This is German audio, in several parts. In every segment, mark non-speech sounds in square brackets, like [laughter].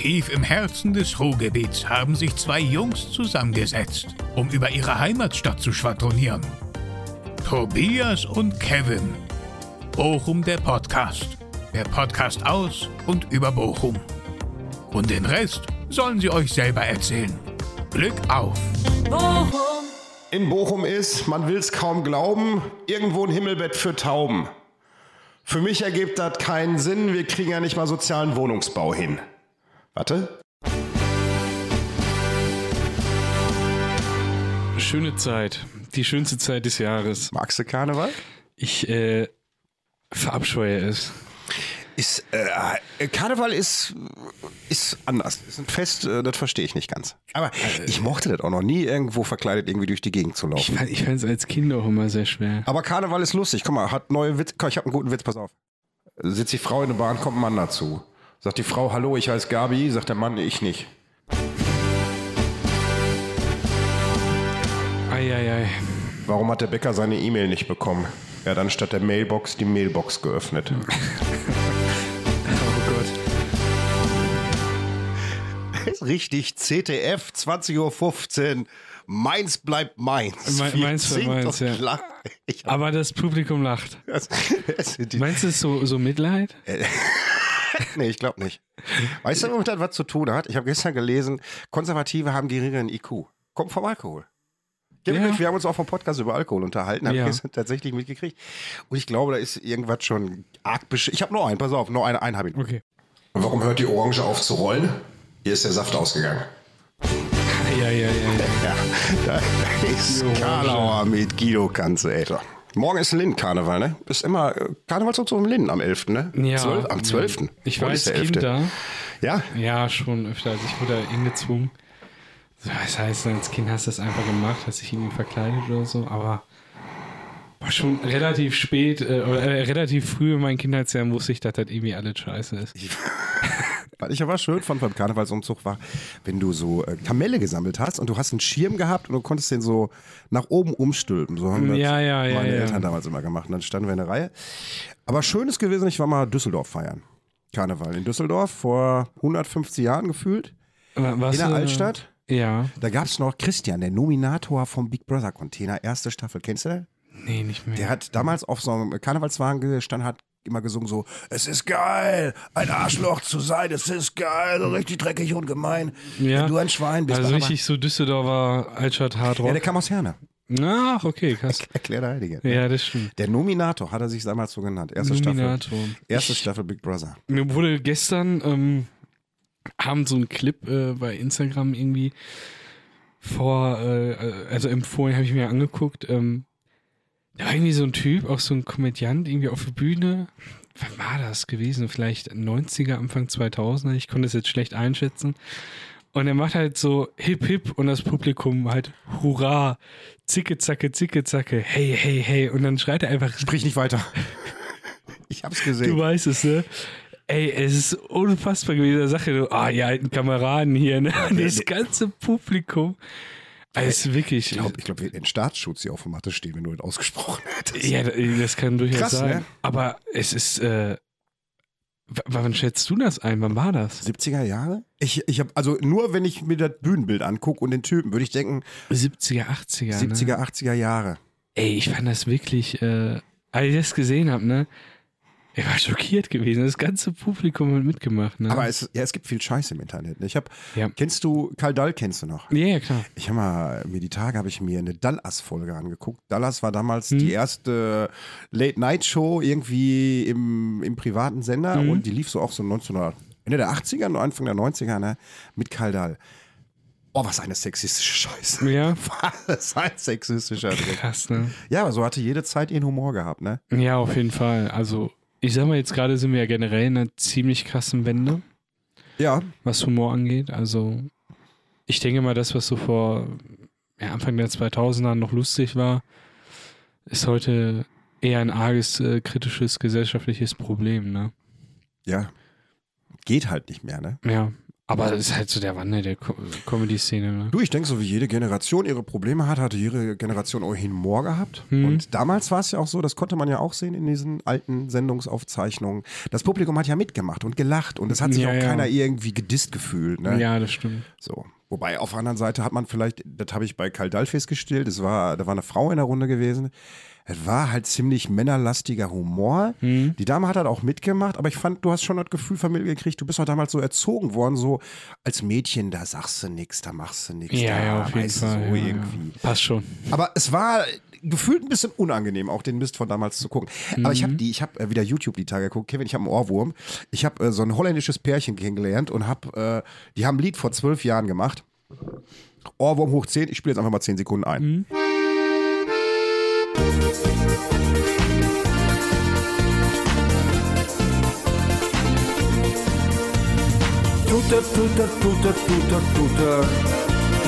Tief im Herzen des Ruhrgebiets haben sich zwei Jungs zusammengesetzt, um über ihre Heimatstadt zu schwadronieren. Tobias und Kevin. Bochum der Podcast. Der Podcast aus und über Bochum. Und den Rest sollen sie euch selber erzählen. Glück auf! Bochum. In Bochum ist, man will es kaum glauben, irgendwo ein Himmelbett für Tauben. Für mich ergibt das keinen Sinn, wir kriegen ja nicht mal sozialen Wohnungsbau hin. Warte. Schöne Zeit. Die schönste Zeit des Jahres. Magst du Karneval? Ich äh, verabscheue es. Ist, äh, Karneval ist, ist anders. Ist ein Fest, äh, das verstehe ich nicht ganz. Aber ich mochte das auch noch nie, irgendwo verkleidet irgendwie durch die Gegend zu Ich, laufen. fand- ich fand es als Kind auch immer sehr schwer. Aber Karneval ist lustig. Guck mal, hat neue Witz. Komm, ich habe einen guten Witz, pass auf. Sitzt die Frau in der Bahn, kommt ein Mann dazu. Sagt die Frau, hallo, ich heiße Gabi. Sagt der Mann, ich nicht. Eieiei. Warum hat der Bäcker seine E-Mail nicht bekommen? Er hat anstatt der Mailbox die Mailbox geöffnet. [laughs] Oh Gott. Ist richtig, CTF, 20.15 Uhr. Meins bleibt meins. Me- meins bleibt singt meins, ja. hab, Aber das Publikum lacht. das, das Meinst du es so, so Mitleid? [laughs] [laughs] nee, ich glaube nicht. Weißt du, womit das was zu tun hat? Ich habe gestern gelesen, Konservative haben geringeren IQ. Kommt vom Alkohol. Ja. Ja. Wir haben uns auch vom Podcast über Alkohol unterhalten, habe Ja. ich gestern tatsächlich mitgekriegt. Und ich glaube, da ist irgendwas schon arg besch Ich habe noch einen, pass auf, noch eine, einen habe ich. noch. Okay. Warum hört die Orange auf zu rollen? Hier ist der Saft ausgegangen. Eieiei. [laughs] Ja, da ist Karlauer mit Guido Kanze, ey. Morgen ist Lind-Karneval, ne? Ist immer äh, Karnevalszug im Linden am 11., ne? Ja. 12, am 12. Ich Heute war als Kind 11.. da. Ja? Ja, schon öfter. Also ich wurde da hingezwungen. Das heißt, als Kind hast du das einfach gemacht, hast dich irgendwie verkleidet oder so, aber war schon relativ spät, äh, oder äh, relativ früh in meinen Kindheitsjahren wusste ich, dass das irgendwie alles scheiße ist. [laughs] Was ich aber schön fand beim Karnevalsumzug war, wenn du so äh, Kamelle gesammelt hast und du hast einen Schirm gehabt und du konntest den so nach oben umstülpen. So haben das Ja, ja, ja, meine. Eltern damals immer gemacht. Und dann standen wir in der Reihe. Aber schön ist gewesen, ich war mal Düsseldorf feiern. Karneval in Düsseldorf vor 150 Jahren gefühlt. Was, in der äh, Altstadt. Ja. Da gab es noch Christian, der Nominator vom Big Brother Container, erste Staffel. Kennst du den? Nee, nicht mehr. Der hat damals auf so einem Karnevalswagen gestanden, hat immer gesungen so, es ist geil, ein Arschloch zu sein, es ist geil, so richtig dreckig und gemein. ja. Wenn du ein Schwein bist. Also richtig so Düsseldorfer Altstadt Ja, Hardrock. der kam aus Herne. Ach, okay, krass. [laughs] Erklär der Heilige. Ja, das stimmt. Der Nominator hat er sich damals so genannt. Erste Nominator. Staffel. Erste Ich- Staffel Big Brother. Mir wurde gestern ähm, Abend so ein Clip äh, bei Instagram irgendwie vor, äh, also empfohlen, habe ich mir angeguckt. Ähm, da war irgendwie so ein Typ, auch so ein Komödiant, irgendwie auf der Bühne. Wann war das gewesen? Vielleicht 90er, Anfang 2000er. Ich konnte es jetzt schlecht einschätzen. Und er macht halt so hip hip und das Publikum halt hurra, zicke zacke, zicke zacke, hey, hey, hey. Und dann schreit er einfach Sprich nicht weiter. [laughs] Ich hab's gesehen. Du weißt es, ne? Ey, es ist unfassbar gewesen. Da er, so, ah, die alten Kameraden hier, ne? Das ganze Publikum. Es ist wirklich. Ich glaube, ich glaub, wir hätten Staatsschutz hier auf der Matte stehen, wenn du das ausgesprochen [laughs] hättest. ja, das kann durchaus Krass, sein. ne? Aber es ist. Äh, wann schätzt du das ein? Wann war das? 70er Jahre? Ich, ich habe also nur wenn ich mir das Bühnenbild angucke und den Typen, würde ich denken 70er, 80er. 70er, Ne? 80er Jahre. Ey, ich fand das wirklich. Äh, als ich das gesehen habe, ne? Ich war schockiert gewesen. Das ganze Publikum hat mitgemacht, ne? Aber es, ja, es gibt viel Scheiße im Internet. ne? Ich habe, Ja. kennst du Karl Dall? Kennst du noch? ja, ja, klar. Ich habe mal mir die Tage habe ich mir eine Dallas-Folge angeguckt. Dallas war damals Mhm. die erste Late-Night-Show irgendwie im, im privaten Sender Mhm. und die lief so auch so 1900 Ende der 80er, und Anfang der 90er, ne? Mit Karl Dall. Oh, was eine sexistische Scheiße. Ja. [laughs] Was ein sexistischer Dreck. Krass, ne? Ja, aber so hatte jede Zeit ihren Humor gehabt, ne? Ja, auf jeden Fall. Also, ich sag mal, jetzt gerade sind wir ja generell in einer ziemlich krassen Wende, Ja, was Humor angeht. Also, ich denke mal, das, was so vor ja, Anfang der 2000er noch lustig war, ist heute eher ein arges, äh, kritisches gesellschaftliches Problem, ne? ja. Geht halt nicht mehr, ne? Ja. Aber das ist halt so der Wandel der Co Comedy-Szene. Ne? Du, ich denke, so wie jede Generation ihre Probleme hat, hatte jede Generation ohnehin Humor gehabt. Und damals war es ja auch so, das konnte man ja auch sehen in diesen alten Sendungsaufzeichnungen. Das Publikum hat ja mitgemacht und gelacht und es hat sich Ja, auch ja. keiner irgendwie gedisst gefühlt. Ne? Ja, das stimmt. So. Wobei auf der anderen Seite hat man vielleicht, das habe ich bei Karl Dall festgestellt, es war, da war eine Frau in der Runde gewesen. Es war halt ziemlich männerlastiger Humor. Mhm. Die Dame hat halt auch mitgemacht, aber ich fand, du hast schon das Gefühl vermittelt gekriegt, du bist doch damals so erzogen worden, so als Mädchen, da sagst du nichts, da machst du nichts. Ja, da, ja, auf jeden Fall. So ja, irgendwie. Ja. Passt schon. Aber es war gefühlt ein bisschen unangenehm, auch den Mist von damals zu gucken. Aber ich habe Mhm. die, ich habe äh, wieder YouTube die Tage geguckt. Kevin, ich habe einen Ohrwurm. Ich habe äh, so ein holländisches Pärchen kennengelernt und habe, äh, die haben ein Lied vor zwölf Jahren gemacht. Ohrwurm hoch 10. Ich spiele jetzt einfach mal 10 Sekunden ein. Mhm. Toeter, toeter, toeter, toeter, toeter.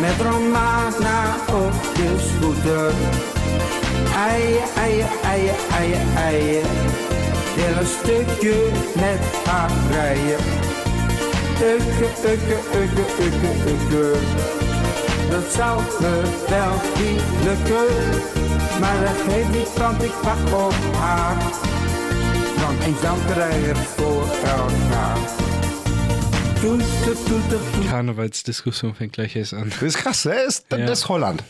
Met Romana op de scooter. Eien, eien, eien, eien, eien. Wil een stukje met haar rijden. Ukke, ukke, ukke, ukke, ukke. Dat zou me wel niet lukken. Maar dat geeft niet, want ik wacht op haar. Want eens dan krijg ik voor elkaar. Karnevalsdiskussion fängt gleich erst an. Das ist krass, ne? Das ist, das Ja. ist Holland.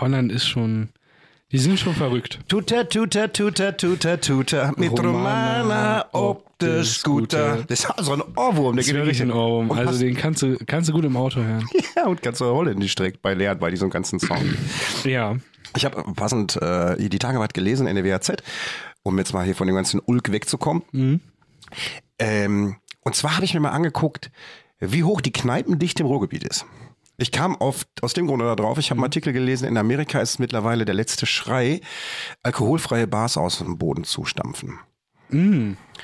Holland ist schon. Die sind schon verrückt. Tuter, tuter, tuter, tuter, tuter. Mit Romana op de Scooter. Das ist also ein Ohrwurm. Der Das geht wirklich ein Ohrwurm. Also den kannst du, kannst du gut im Auto hören. [laughs] Ja, und ganz holländisch direkt bei lernen bei diesem ganzen Song. Ja. Ich habe passend äh, die Tage was gelesen in der WAZ, um jetzt mal hier von dem ganzen Ulk wegzukommen. Ähm, und zwar habe ich mir mal angeguckt, wie hoch die Kneipendichte im Ruhrgebiet ist. Ich kam auf, aus dem Grunde da drauf, ich habe einen Artikel gelesen, in Amerika ist mittlerweile der letzte Schrei, alkoholfreie Bars aus dem Boden zu stampfen.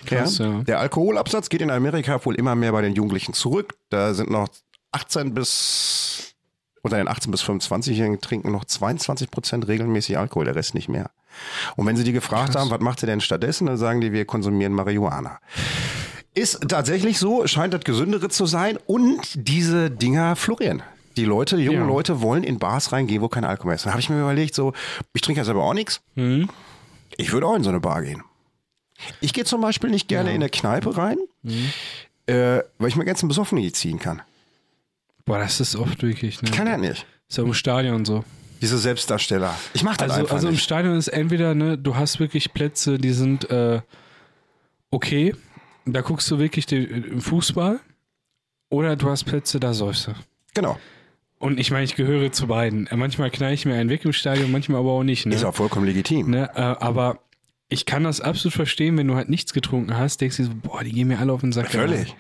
Krass, ja. Der Alkoholabsatz geht in Amerika wohl immer mehr bei den Jugendlichen zurück. Da sind noch 18 bis, unter den 18 bis 25-Jährigen trinken noch 22 Prozent regelmäßig Alkohol, der Rest nicht mehr. Und wenn sie die gefragt haben, was macht ihr denn stattdessen, dann sagen die, wir konsumieren Marihuana. Ist tatsächlich so, scheint das gesündere zu sein und diese Dinger florieren. Die Leute, die jungen Ja. Leute wollen in Bars reingehen, wo kein Alkohol mehr ist. Da habe ich mir überlegt, so, ich trinke ja selber auch nichts. Ich würde auch in so eine Bar gehen. Ich gehe zum Beispiel nicht gerne in eine Kneipe rein, äh, weil ich mir ganz einen Besoffenen ziehen kann. Boah, das ist oft wirklich. Ne? Ich kann ja nicht. So im Stadion so. Diese Selbstdarsteller. Ich mache das Also, einfach also im nicht. Stadion ist entweder, ne, du hast wirklich Plätze, die sind äh, okay, da guckst du wirklich den äh, Fußball, oder du hast Plätze, da säufst du. Genau. Und ich meine, ich gehöre zu beiden. Äh, Manchmal knall ich mir einen weg im Stadion, manchmal aber auch nicht. Ne? Ist auch vollkommen legitim. Ne, äh, aber ich kann das absolut verstehen, wenn du halt nichts getrunken hast, denkst du so, boah, die gehen mir alle auf den Sack. Völlig.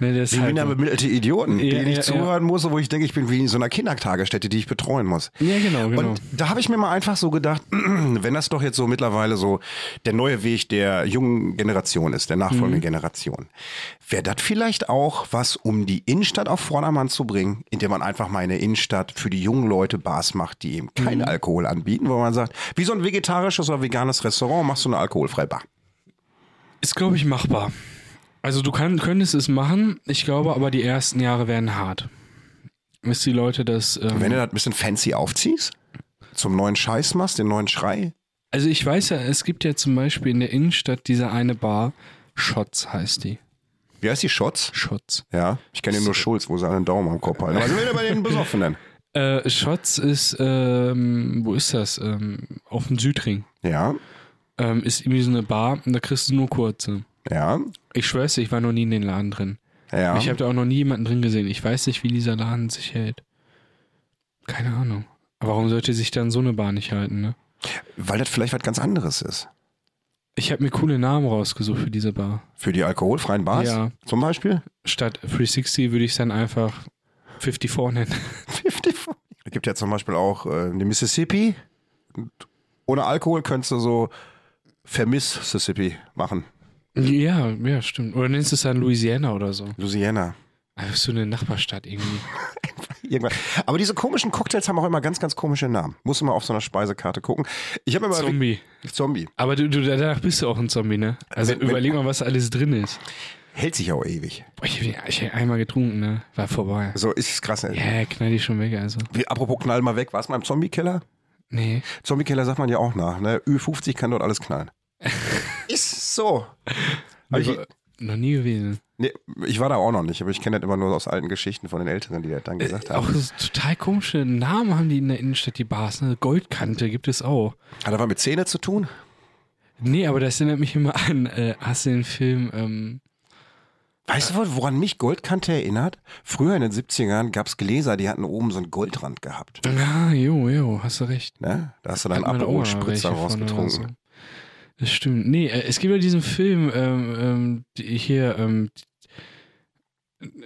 Ne, das Ich halt bin ja bemittelte Idioten, Ja, denen ich ja, zuhören muss, wo ich denke, ich bin wie in so einer Kindertagesstätte, die ich betreuen muss. ja, genau, genau. Und da habe ich mir mal einfach so gedacht, [clears throat] wenn das doch jetzt so mittlerweile so der neue Weg der jungen Generation ist, der nachfolgenden Mhm. Generation, wäre das vielleicht auch was, um die Innenstadt auf Vordermann zu bringen, indem man einfach mal eine Innenstadt für die jungen Leute Bars macht, die eben keinen Mhm. Alkohol anbieten, wo man sagt, wie so ein vegetarisches oder veganes Restaurant machst du eine alkoholfreie Bar. Ist, glaube ich, machbar. Also du kann, könntest es machen, ich glaube aber die ersten Jahre werden hart. Bis die Leute das... Ähm, Wenn du das ein bisschen fancy aufziehst, zum neuen Scheiß machst, den neuen Schrei, also ich weiß ja, es gibt ja zum Beispiel in der Innenstadt diese eine Bar, Shots heißt die. wie heißt die Shots? Shots. Ja, ich kenne nur Schulz, wo sie einen Daumen am Kopf halten. Aber sind wir bei den Besoffenen? [laughs] Äh, Shots ist, ähm, wo ist das? Ähm, auf dem Südring. Ja, Ähm, ist irgendwie so eine Bar und da kriegst du nur kurze. ja, Ich schwör's dir, ich war noch nie in den Laden drin. ja. Ich habe da auch noch nie jemanden drin gesehen. Ich weiß nicht, wie dieser Laden sich hält. Keine Ahnung. Aber warum sollte sich dann so eine Bar nicht halten, ne? Weil das vielleicht was ganz anderes ist. Ich habe mir coole Namen rausgesucht für diese Bar. Für die alkoholfreien Bars Ja. zum Beispiel? Statt 360 würde ich es dann einfach 54 nennen. [laughs] 54. Es gibt ja zum Beispiel auch äh, die Mississippi. Und ohne Alkohol könntest du so Vermiss Mississippi machen. ja, ja, stimmt. Oder nennst du es dann Louisiana oder so? Louisiana. Also so eine Nachbarstadt irgendwie. [laughs] Irgendwann. Aber diese komischen Cocktails haben auch immer ganz, ganz komische Namen. Muss mal auf so einer Speisekarte gucken. Ich habe immer Zombie. Zombie. Aber du, du, danach bist du auch ein Zombie, ne? Also Wenn- wenn- überleg mal, was alles drin ist. Hält sich auch ewig. Boah, ich habe hab einmal getrunken, ne? War vorbei. So ist krass. Ne? Ja, knall die schon weg, also. Wie, apropos knall mal weg, warst du mal im Zombie-Keller? Nee. Zombie-Keller sagt man ja auch nach. Ne? Ü50 kann dort alles knallen. Ist so. Hab ich, Aber noch nie gewesen. nee, ich war da auch noch nicht, aber ich kenne das immer nur aus alten Geschichten von den Älteren, die das dann gesagt haben. Auch so total komische Namen haben die in der Innenstadt, die Bars. Ne? Goldkante gibt es auch. Hat das was mit Zähne zu tun? Nee, aber das erinnert mich immer an, äh, hast du den Film, ähm, Weißt du, woran mich Goldkante erinnert? Früher in den 70ern gab es Gläser, die hatten oben so einen Goldrand gehabt. ah, jo, jo, hast du recht. Ne? Da hast du dann Hat meine Aperol Oma Spritzer welche von oder rausgetrunken. Das stimmt. Nee, äh, es gibt ja diesen Film ähm, ähm, hier ähm,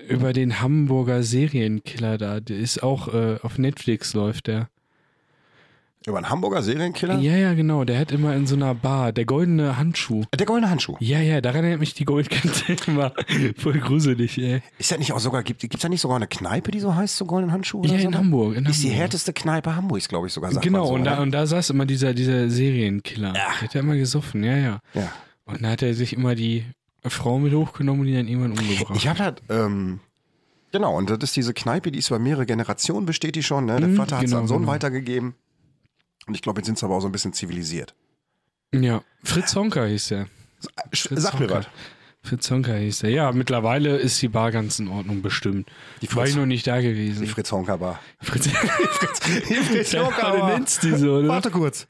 über den Hamburger Serienkiller da. Der ist auch äh, auf Netflix läuft der. Über einen Hamburger Serienkiller? Ja, ja, genau. Der hat immer in so einer Bar, der goldene Handschuh. Der goldene Handschuh. Ja, ja, daran erinnert mich die Goldkante immer. [laughs] Voll gruselig, ey. Ist das nicht auch sogar, gibt es da nicht sogar eine Kneipe, die so heißt, so goldenen Handschuh? Ja, so? in Hamburg. In Ist die Hamburg. härteste Kneipe Hamburgs, glaube ich, sogar. Genau, so, und, da, und da saß immer dieser, dieser Serienkiller. Der hat ja immer gesoffen, ja, ja. Ja. Und da hat er sich immer die Frau mit hochgenommen und die dann irgendwann umgebracht. Ich habe halt, ähm, genau, und das ist diese Kneipe, die ist über mehrere Generationen, besteht die schon. Ne? Der Mhm, Vater hat es genau, an Sohn genau. weitergegeben. Und ich glaube, jetzt sind sie aber auch so ein bisschen zivilisiert. Ja, Fritz Honka hieß der. Sch- Fritz Sag mir Honka. was. Fritz Honka hieß der. Ja, mittlerweile ist die Bar ganz in Ordnung bestimmt. Die War Fritz- ich noch nicht da gewesen. Die Fritz Honka Bar. Fritz, [laughs] [laughs] Die Fritz ja, Honka du Bar. nennst die so, ne? Warte kurz.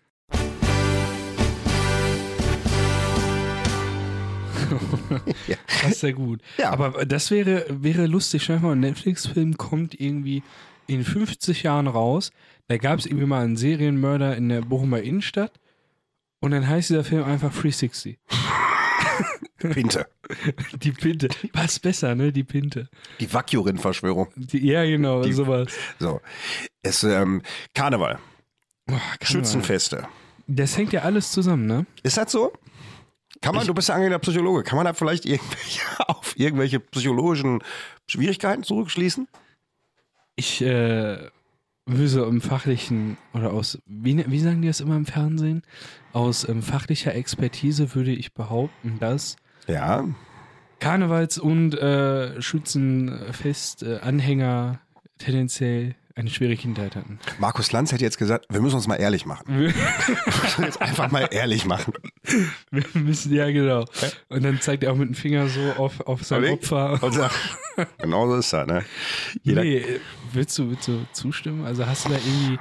Das [laughs] ist ja gut. Ja. Aber das wäre, wäre lustig. Dir mal, ein Netflix-Film kommt irgendwie in 50 Jahren raus. Da gab es irgendwie mal einen Serienmörder in der Bochumer Innenstadt. Und dann heißt dieser Film einfach 360. [laughs] Pinte. Die Pinte. Passt besser, ne? Die Pinte. Die Vacurin-Verschwörung. Die, ja, genau, Die- sowas. So. Es, ähm, Karneval. Boah, kann Schützenfeste. Das hängt ja alles zusammen, ne? Ist das so? Kann man, du bist ja angehender Psychologe, kann man da vielleicht irgendwelche, [laughs] auf irgendwelche psychologischen Schwierigkeiten zurückschließen? Ich äh, so im fachlichen oder aus, wie, wie sagen die das immer im Fernsehen? Aus ähm, fachlicher Expertise würde ich behaupten, dass Ja. Karnevals- und äh, Schützenfest-Anhänger tendenziell eine schwere Kindheit hatten. Markus Lanz hätte jetzt gesagt, wir müssen uns mal ehrlich machen. Wir, [laughs] müssen jetzt einfach mal ehrlich machen. wir müssen, ja genau. Und dann zeigt er auch mit dem Finger so auf, auf sein Überleg. Opfer. Und sagt, genau so ist das, ne? Jeder, Nee, willst du, willst du zustimmen? Also hast du da irgendwie,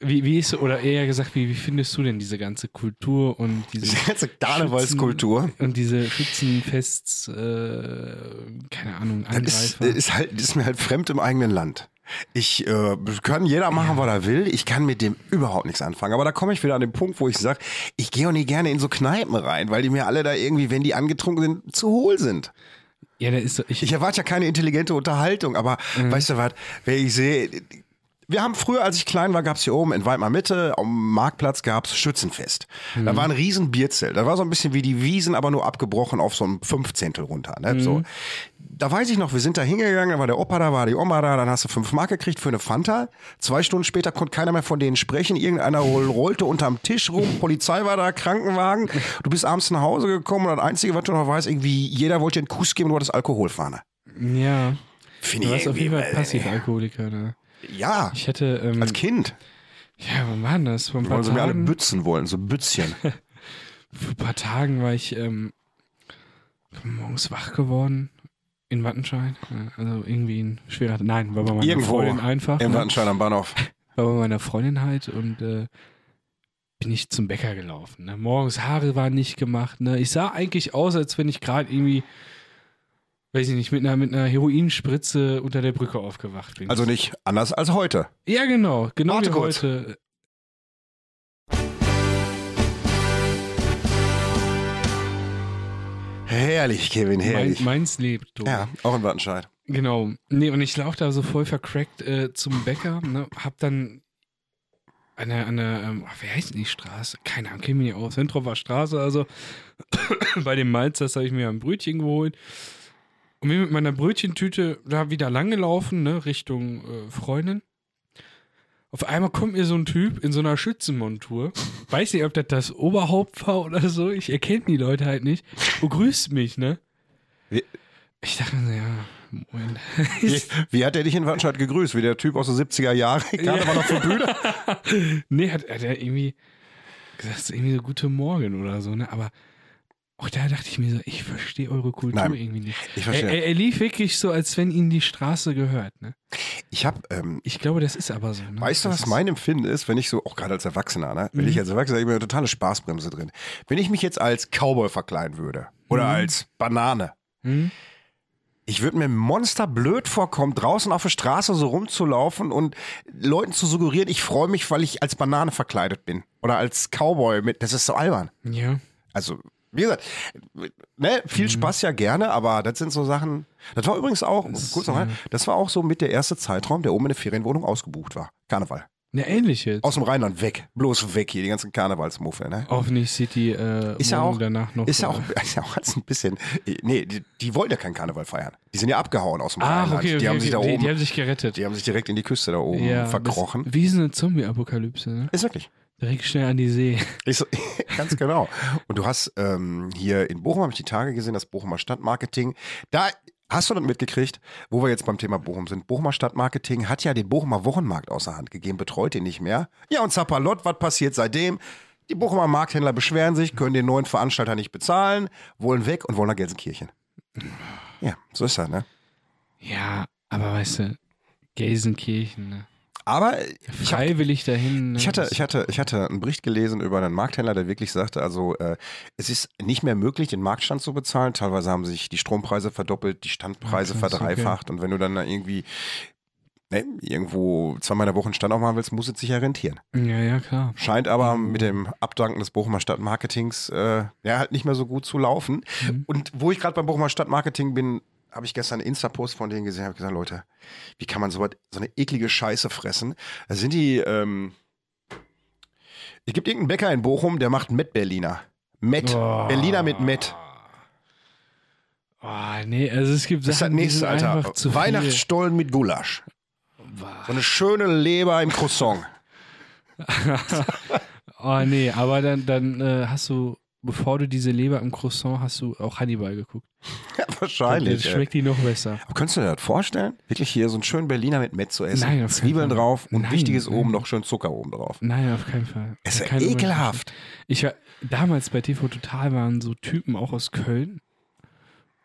wie, wie ist, oder eher gesagt, wie, wie findest du denn diese ganze Kultur und diese diese ganze Karnevalskultur. Und diese Schützenfests, äh, keine Ahnung, Das ist, Angreifer. ist, halt, ist mir halt fremd im eigenen Land. Ich äh, kann jeder machen, was er will. Ich kann mit dem überhaupt nichts anfangen. Aber da komme ich wieder an den Punkt, wo ich sage, ich gehe auch nie gerne in so Kneipen rein, weil die mir alle da irgendwie, wenn die angetrunken sind, zu hohl sind. ja, da ist so, ich, Ich erwarte ja keine intelligente Unterhaltung, aber weißt du was, wenn ich sehe, wir haben früher, als ich klein war, gab es hier oben in Weidmar Mitte, am Marktplatz gab es Schützenfest. Da war ein riesen Bierzelt. Da war so ein bisschen wie die Wiesen, aber nur abgebrochen auf so ein Fünfzehntel runter. Ne? So. Da weiß ich noch, wir sind da hingegangen, da war der Opa da, war die Oma da, dann hast du fünf Mark gekriegt für eine Fanta. Zwei Stunden später konnte keiner mehr von denen sprechen. Irgendeiner roll- rollte unterm Tisch rum, Polizei war da, Krankenwagen. Du bist abends nach Hause gekommen und das Einzige, was du noch weißt, irgendwie jeder wollte dir einen Kuss geben, du hattest Alkoholfahne. ja, Finde du warst auf jeden Fall Passivalkoholiker. Ne? Ja, Ich hatte, ähm, als Kind. ja, wann war das? Vor ein paar sie mir alle Tagen, bützen wollen, so Bützchen. [laughs] vor ein paar Tagen war ich ähm, morgens wach geworden in Wattenscheid. Ja, Also irgendwie ein schwerer, nein, war bei meiner Irgendwo Freundin einfach. Im ne? Wattenscheid am Bahnhof. [laughs] war bei meiner Freundin halt und äh, bin ich zum Bäcker gelaufen. Ne? Morgens Haare waren nicht gemacht. Ne? Ich sah eigentlich aus, als wenn ich gerade irgendwie, weiß ich nicht, mit einer, mit einer Heroinspritze unter der Brücke aufgewacht bin. Also nicht anders als heute. ja, genau, genau Warte wie kurz. heute. Herrlich, Kevin, Mein, herrlich. meins lebt. Du. ja, auch in Wattenscheid. Genau. Nee, und ich laufe da so voll vercrackt äh, zum Bäcker, ne? Hab dann an der, an der ähm, ach, wie heißt denn die Straße? Keine Ahnung, kenne mich nicht aus. Zentrofer Straße, also [coughs] bei dem Malzers habe ich mir ein Brötchen geholt. Und bin mit meiner Brötchentüte da wieder langgelaufen, ne, Richtung äh, Freundin. Auf einmal kommt mir so ein Typ in so einer Schützenmontur. Weiß nicht, ob das das Oberhaupt war oder so. Ich erkenne die Leute halt nicht. Und grüßt mich, ne? Wie- Ich dachte, mir, ja, moin. Wie, wie hat er dich in Wattenscheid gegrüßt? Wie der Typ aus den 70er Jahren? [laughs] Gerade war noch von Bühne? [laughs] nee, hat, hat er irgendwie gesagt, so irgendwie so gute Morgen oder so, ne? Aber auch da dachte ich mir so, ich verstehe eure Kultur Nein, irgendwie nicht. ich verstehe. Er, er, lief wirklich so, als wenn ihm die Straße gehört, ne? Ich habe, ähm, Ich glaube, das ist aber so. Ne? weißt du, was mein Empfinden ist, wenn ich so, auch gerade als Erwachsener, ne? Wenn ich als Erwachsener, ich bin eine totale Spaßbremse drin. Wenn ich mich jetzt als Cowboy verkleiden würde oder als Banane, Hm? ich würde mir monsterblöd vorkommen, draußen auf der Straße so rumzulaufen und Leuten zu suggerieren, ich freue mich, weil ich als Banane verkleidet bin. Oder als Cowboy mit, das ist so albern. Ja. Also, wie gesagt, ne, Mhm. viel Spaß ja gerne, aber das sind so Sachen. Das war übrigens auch, kurz noch mal, das war auch so mit der erste Zeitraum, der oben in der Ferienwohnung ausgebucht war. Karneval. Ne, ähnlich jetzt. Aus dem Rheinland weg. Bloß weg hier, die ganzen Karnevalsmuffel, ne? Hoffentlich sieht die äh, Ist ja auch, danach noch. ist ja auch, äh, [laughs] ist ja auch ein bisschen, nee, die, die wollten ja keinen Karneval feiern. Die sind ja abgehauen aus dem Ach, Rheinland. okay, okay, die haben okay. sich da die, oben, die haben sich gerettet. die haben sich direkt in die Küste da oben ja, verkrochen. Das, wie so eine Zombie-Apokalypse, ne? Ist wirklich. Direkt schnell an die See. Ich so, [laughs] ganz genau. Und du hast ähm, hier in Bochum, habe ich die Tage gesehen, das Bochumer Stadtmarketing. Da hast du das mitgekriegt, wo wir jetzt beim Thema Bochum sind. Bochumer Stadtmarketing hat ja den Bochumer Wochenmarkt außer Hand gegeben, betreut ihn nicht mehr. Ja, und Zappalott, was passiert seitdem? Die Bochumer Markthändler beschweren sich, können den neuen Veranstalter nicht bezahlen, wollen weg und wollen nach Gelsenkirchen. Ja, so ist das, ne? Ja, aber weißt du, Gelsenkirchen, ne? Aber ich hab, Freiwillig dahin. Ne? Ich hatte, ich, hatte, ich hatte einen Bericht gelesen über einen Markthändler, der wirklich sagte, also äh, es ist nicht mehr möglich, den Marktstand zu bezahlen. Teilweise haben sich die Strompreise verdoppelt, die Standpreise krass, verdreifacht. Und wenn du dann da irgendwie ne, irgendwo zweimal in der Woche einen Stand aufmachen willst, muss es sich ja rentieren. Ja, ja, klar. Scheint aber mit dem Abdanken des Bochumer Stadtmarketings äh, ja, halt nicht mehr so gut zu laufen. Mhm. Und wo ich gerade beim Bochumer Stadtmarketing bin, habe ich gestern einen Insta-Post von denen gesehen, habe gesagt, Leute, wie kann man so, was, so eine eklige Scheiße fressen? Da sind die, ähm, es gibt irgendeinen Bäcker in Bochum, der macht Met Berliner. Met. Oh. Berliner mit Met. Oh, nee, also es gibt Das ist das Sachen, die nächste, sind Alter. zu Weihnachtsstollen mit Gulasch. So eine schöne Leber im Croissant. viel. [laughs] Oh, nee, aber dann, dann äh, hast du, bevor du diese Leber im Croissant hast du auch Hannibal geguckt. [laughs] Ja, Dann wahrscheinlich. ey. schmeckt die noch besser. Aber könntest du dir das vorstellen? Wirklich hier so einen schönen Berliner mit Met zu essen? Nein, auf keinen Zwiebeln drauf und Nein, wichtiges nein. oben noch schön Zucker oben drauf. Nein, auf keinen Fall. Es ist ekelhaft. Ich war damals bei TV Total waren so Typen auch aus Köln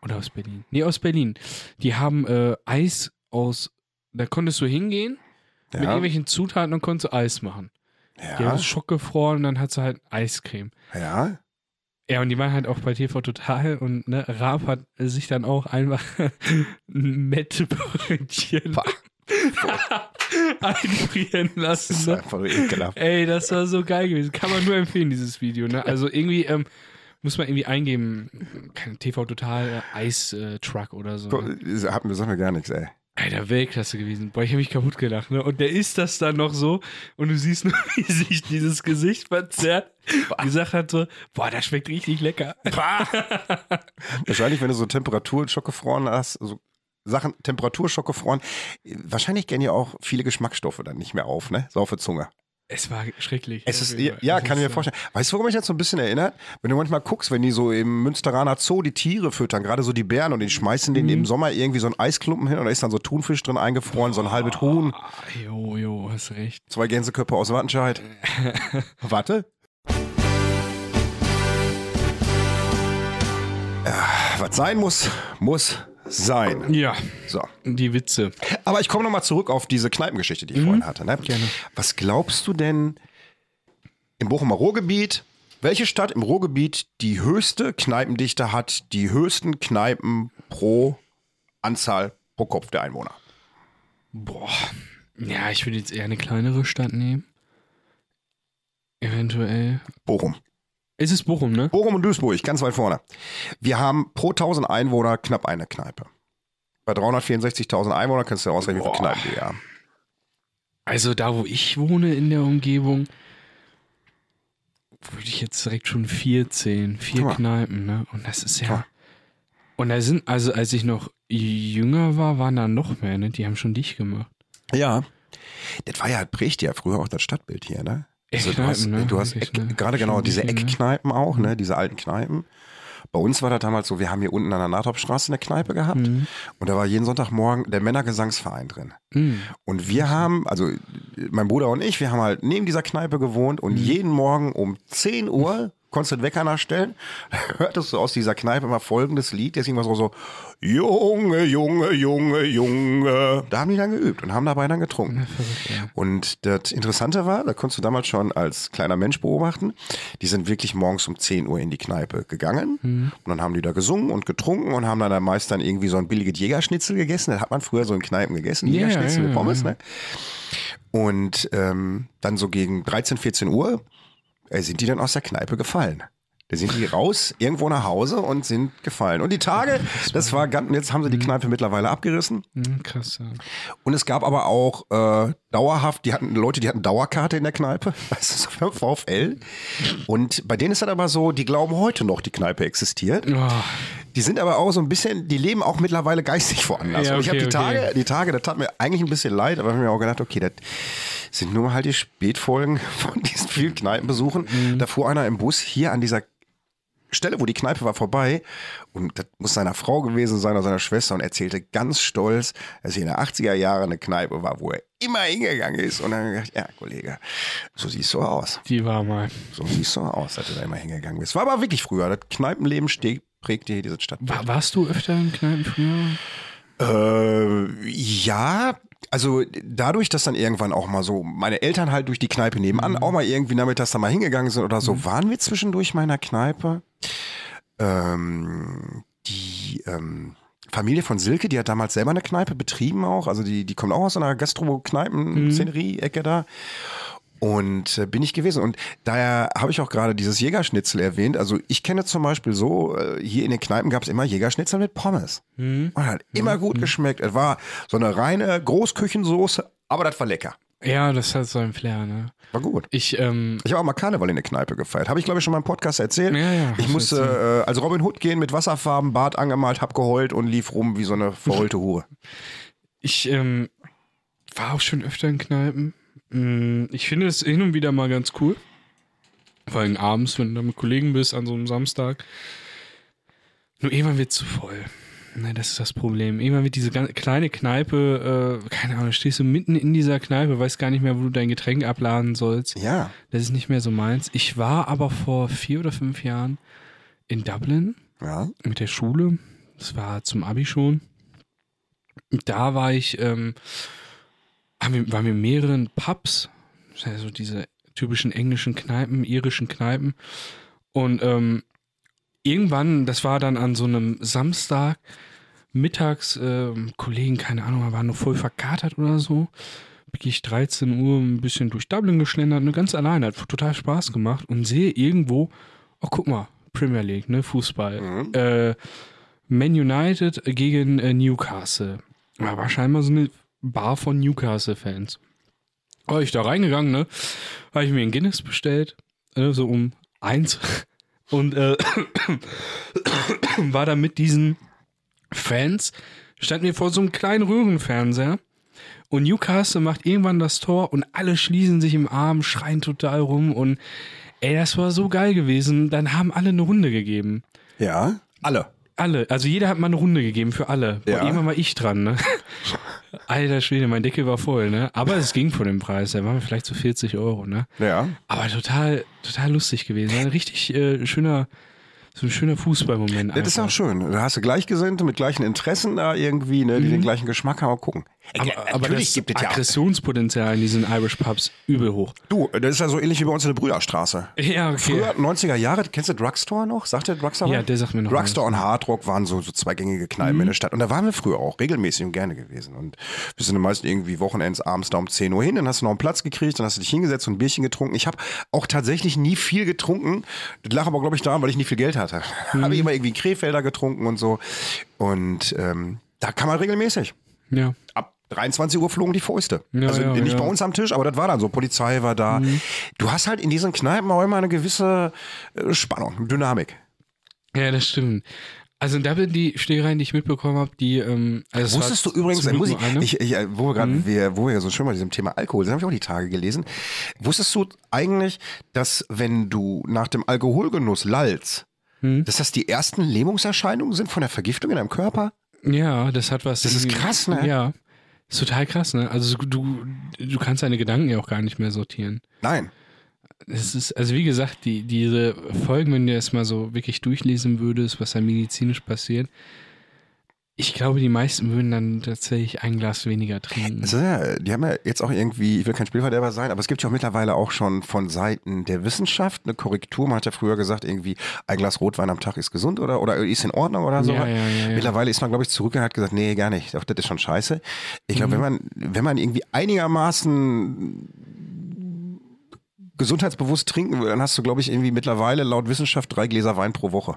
oder aus Berlin. Nee, aus Berlin. Die haben äh, Eis aus da konntest du hingehen mit Ja, irgendwelchen Zutaten und konntest du Eis machen. Die haben ja, es schockgefroren und dann hat sie halt Eiscreme. ja. Ja, und die waren halt auch bei TV Total und ne, Raab hat sich dann auch einfach [laughs] ein Mettbrötchen [laughs] einfrieren Das lassen. ist Ne? einfach nur ekelhaft. Ey, das war so geil gewesen. Kann man nur empfehlen, dieses Video. Ne? Also irgendwie ähm, muss man irgendwie eingeben, keine TV Total äh, Eis äh, Truck oder so. Ne? Mir, sagt mir gar nichts, ey. Alter, Weltklasse gewesen. Boah, ich habe mich kaputt gelacht. Ne? Und der isst das dann noch so und du siehst nur, [laughs] wie sich dieses Gesicht verzerrt. Gesagt hat so, boah, das schmeckt richtig lecker. [laughs] Wahrscheinlich, wenn du so Temperatur schockgefroren hast, so Sachen Temperatur schockgefroren, wahrscheinlich gehen ja auch viele Geschmacksstoffe dann nicht mehr auf, ne? So auf der Zunge. Es war schrecklich. Es ist, ja, Es kann ich mir äh, vorstellen. Weißt du, worum mich jetzt so ein bisschen erinnert? Wenn du manchmal guckst, wenn die so im Münsteraner Zoo die Tiere füttern, gerade so die Bären und die schmeißen denen im Sommer irgendwie so einen Eisklumpen hin und da ist dann so Thunfisch drin eingefroren, so ein halbes Huhn, Ah, Jo, jo, hast recht. zwei Gänseköpfe aus Wattenscheid. [laughs] Warte. Ja, was sein muss, muss sein. Ja, So. die Witze. Aber ich komme nochmal zurück auf diese Kneipengeschichte, die ich vorhin hatte. Ne? Gerne. Was glaubst du denn im Bochumer Ruhrgebiet, welche Stadt im Ruhrgebiet die höchste Kneipendichte hat, die höchsten Kneipen pro Anzahl pro Kopf der Einwohner? Boah. Ja, ich würde jetzt eher eine kleinere Stadt nehmen. Eventuell. Bochum. Es ist Bochum, ne? Bochum und Duisburg, ganz weit vorne. Wir haben pro 1000 Einwohner knapp eine Kneipe. Bei 364.000 Einwohnern kannst du ja ausrechnen, wie viele. Kneipen wir haben. Also da, wo ich wohne in der Umgebung, würde ich jetzt direkt schon vier zählen. Vier. Kneipen, ne? Und das ist ja. Und da sind, also als ich noch jünger war, waren da noch mehr, ne? Die haben schon dicht gemacht. Ja. Das war ja, prägt ja früher auch das Stadtbild hier, ne? Also du hast, ne? du hast Eck, ne? gerade genau diese ne? Eckkneipen auch, ne? Diese alten Kneipen. Bei uns war das damals so, wir haben hier unten an der Nahtopstraße eine Kneipe gehabt Mhm. und da war jeden Sonntagmorgen der Männergesangsverein drin. Mhm. Und wir haben, also mein Bruder und ich, wir haben halt neben dieser Kneipe gewohnt und jeden Morgen um 10 Uhr konntest du den Wecker nachstellen, [laughs] hörtest du aus dieser Kneipe immer folgendes Lied, das immer so, so, Junge, Junge, Junge, Junge. Da haben die dann geübt und haben dabei dann getrunken. Und das Interessante war, da konntest du damals schon als kleiner Mensch beobachten, die sind wirklich morgens um 10 Uhr in die Kneipe gegangen Mhm. und dann haben die da gesungen und getrunken und haben dann, dann meist dann irgendwie so ein billiges Jägerschnitzel gegessen. Das hat man früher so in Kneipen gegessen, Ja, Jägerschnitzel ja, mit Pommes, ja. ne? Und ähm, dann so gegen 13, 14 Uhr sind die dann aus der Kneipe gefallen. Da sind die raus, irgendwo nach Hause und sind gefallen. Und die Tage, [laughs] das war ganz, jetzt haben sie die Kneipe mittlerweile abgerissen. Mhm, krass. Ja. Und es gab aber auch äh, dauerhaft, die hatten Leute, die hatten Dauerkarte in der Kneipe, [laughs] das ist beim VfL. Und bei denen ist das aber so, die glauben heute noch, die Kneipe existiert. Oh, Die sind aber auch so ein bisschen, die leben auch mittlerweile geistig [laughs] woanders. Ja, und ich habe okay, die okay. Tage, die Tage, das tat mir eigentlich ein bisschen leid, aber ich habe mir auch gedacht, okay, das sind nur halt die Spätfolgen [laughs] von diesen vielen Kneipenbesuchen. Mhm. Da fuhr einer im Bus hier an dieser Stelle, wo die Kneipe war, vorbei. Und das muss seiner Frau gewesen sein oder seiner Schwester und erzählte ganz stolz, dass hier in den 80er Jahren eine Kneipe war, wo er immer hingegangen ist. Und dann habe ich gedacht, ja, Kollege, so siehst du aus. die war mal. So siehst du aus, dass du da immer hingegangen bist. War aber wirklich früher. Das Kneipenleben ste- prägte hier diese Stadt. War, warst du öfter in Kneipen früher? Äh, ja, also dadurch, dass dann irgendwann auch mal so meine Eltern halt durch die Kneipe nebenan auch mal irgendwie nachmittags da mal hingegangen sind oder so, waren wir zwischendurch mal in der Kneipe. Ähm, die ähm, Familie von Silke, die hat damals selber eine Kneipe betrieben auch. Also die, die kommt auch aus einer Gastro-Kneipen-Szenerie-Ecke da. Und äh, bin ich gewesen. Und daher habe ich auch gerade dieses Jägerschnitzel erwähnt. Also ich kenne zum Beispiel so, äh, hier in den Kneipen gab es immer Jägerschnitzel mit Pommes. Und hat immer gut geschmeckt. Es war so eine reine Großküchensoße, aber das war lecker. Ja, das hat so einen Flair, ne? War gut. Ich, ähm, Ich habe auch mal Karneval in der Kneipe gefeiert. Habe ich, glaube ich, schon mal im Podcast erzählt. Ja, ja, ich musste äh, als Robin Hood gehen, mit Wasserfarben, Bart angemalt, hab geheult und lief rum wie so eine verheulte [laughs] Hure. ich ähm, war auch schon öfter in Kneipen. Mm, Ich finde es hin und wieder mal ganz cool. Vor allem abends, wenn du da mit Kollegen bist an so einem Samstag. Nur irgendwann wird zu voll. Ne, das ist das Problem. Irgendwann wird diese kleine Kneipe, äh, keine Ahnung, stehst du mitten in dieser Kneipe, weißt gar nicht mehr, wo du dein Getränk abladen sollst. Ja. Das ist nicht mehr so meins. Ich war aber vor vier oder fünf Jahren in Dublin Ja. mit der Schule. Das war zum Abi schon. Da war ich, ähm, wir, waren wir in mehreren Pubs, also diese typischen englischen Kneipen, irischen Kneipen. Und ähm, irgendwann, das war dann an so einem Samstag, mittags, ähm, Kollegen, keine Ahnung, waren noch voll verkatert oder so. Bin ich 13 Uhr ein bisschen durch Dublin geschlendert, ne, ganz alleine, hat total Spaß gemacht und sehe irgendwo, oh guck mal, Premier League, ne, Fußball. Äh, Man United gegen äh, Newcastle. War scheinbar so eine Bar von Newcastle-Fans. War ich da reingegangen, ne? Habe ich mir ein Guinness bestellt, äh, so um eins. [laughs] Und äh, [coughs] war da mit diesen Fans, standen wir vor so einem kleinen Röhrenfernseher. Und Newcastle macht irgendwann das Tor und alle schließen sich im Arm, schreien total rum und ey, das war so geil gewesen. Dann haben alle eine Runde gegeben. Ja. Alle. Alle, also jeder hat mal eine Runde gegeben für alle. Boah, Ja. irgendwann war ich dran, ne? [laughs] Alter Schwede, mein Deckel war voll, ne? Aber es ging von dem Preis, der war vielleicht so 40 Euro, ne? Ja. Aber total, total lustig gewesen. Ein richtig äh, schöner, so ein schöner Fußballmoment. Das ist auch schön. Da hast du Gleichgesinnte mit gleichen Interessen da irgendwie, ne, die den gleichen Geschmack haben. Mal gucken. Aber, Ja, aber natürlich das gibt es ja. Aggressionspotenzial in diesen Irish Pubs übel hoch. Du, das ist ja so ähnlich wie bei uns in der Brüderstraße. Ja, okay. Früher, 90er Jahre, kennst du Drugstore noch? Sagt der Drugstore? Ja, was? der sagt mir noch Drugstore und Hardrock waren so, so zweigängige Kneipen in der Stadt. Und da waren wir früher auch regelmäßig und gerne gewesen. Und wir sind dann meist irgendwie Wochenends abends da um 10 Uhr hin, dann hast du noch einen Platz gekriegt, dann hast du dich hingesetzt und ein Bierchen getrunken. Ich habe auch tatsächlich nie viel getrunken. Das lag aber, glaube ich, daran, weil ich nie viel Geld hatte. [laughs] habe ich immer irgendwie Krefelder getrunken und so. Und ähm, da kann man regelmäßig. Ja. Ab 23 Uhr flogen die Fäuste. Ja, also ja, nicht ja. Mhm. bei uns am Tisch, aber das war dann so. Polizei war da. Du hast halt in diesen Kneipen auch immer eine gewisse äh, Spannung, Dynamik. Ja, das stimmt. Also da bin die Schlägereien, die ich mitbekommen habe, die ähm, also es Wusstest du übrigens, muss ich, ich, ich, äh, wo wir gerade, wir, wo wir ja so schön bei diesem Thema Alkohol sind, habe ich auch die Tage gelesen. Wusstest du eigentlich, dass wenn du nach dem Alkoholgenuss lallst, Hm? Dass das die ersten Lähmungserscheinungen sind von der Vergiftung in deinem Körper? Ja, das hat was. Das ist krass, ne? Ja. Ist total krass, ne? Also du, du kannst deine Gedanken ja auch gar nicht mehr sortieren. Nein. Es ist, also wie gesagt, die, diese Folgen, wenn du das mal so wirklich durchlesen würdest, was da medizinisch passiert, ich glaube, die meisten würden dann tatsächlich ein Glas weniger trinken. Ist ja, die haben ja jetzt auch irgendwie, ich will kein Spielverderber sein, aber es gibt ja auch mittlerweile auch schon von Seiten der Wissenschaft eine Korrektur. Man hat ja früher gesagt, irgendwie ein Glas Rotwein am Tag ist gesund oder, oder ist in Ordnung oder so. Ja, ja, ja. Mittlerweile ist man, glaube ich, zurückgegangen und hat gesagt, nee, gar nicht. Doch, das ist schon scheiße. Ich Mhm. glaube, wenn man, wenn man irgendwie einigermaßen gesundheitsbewusst trinken will, dann hast du, glaube ich, irgendwie mittlerweile laut Wissenschaft drei Gläser Wein pro Woche.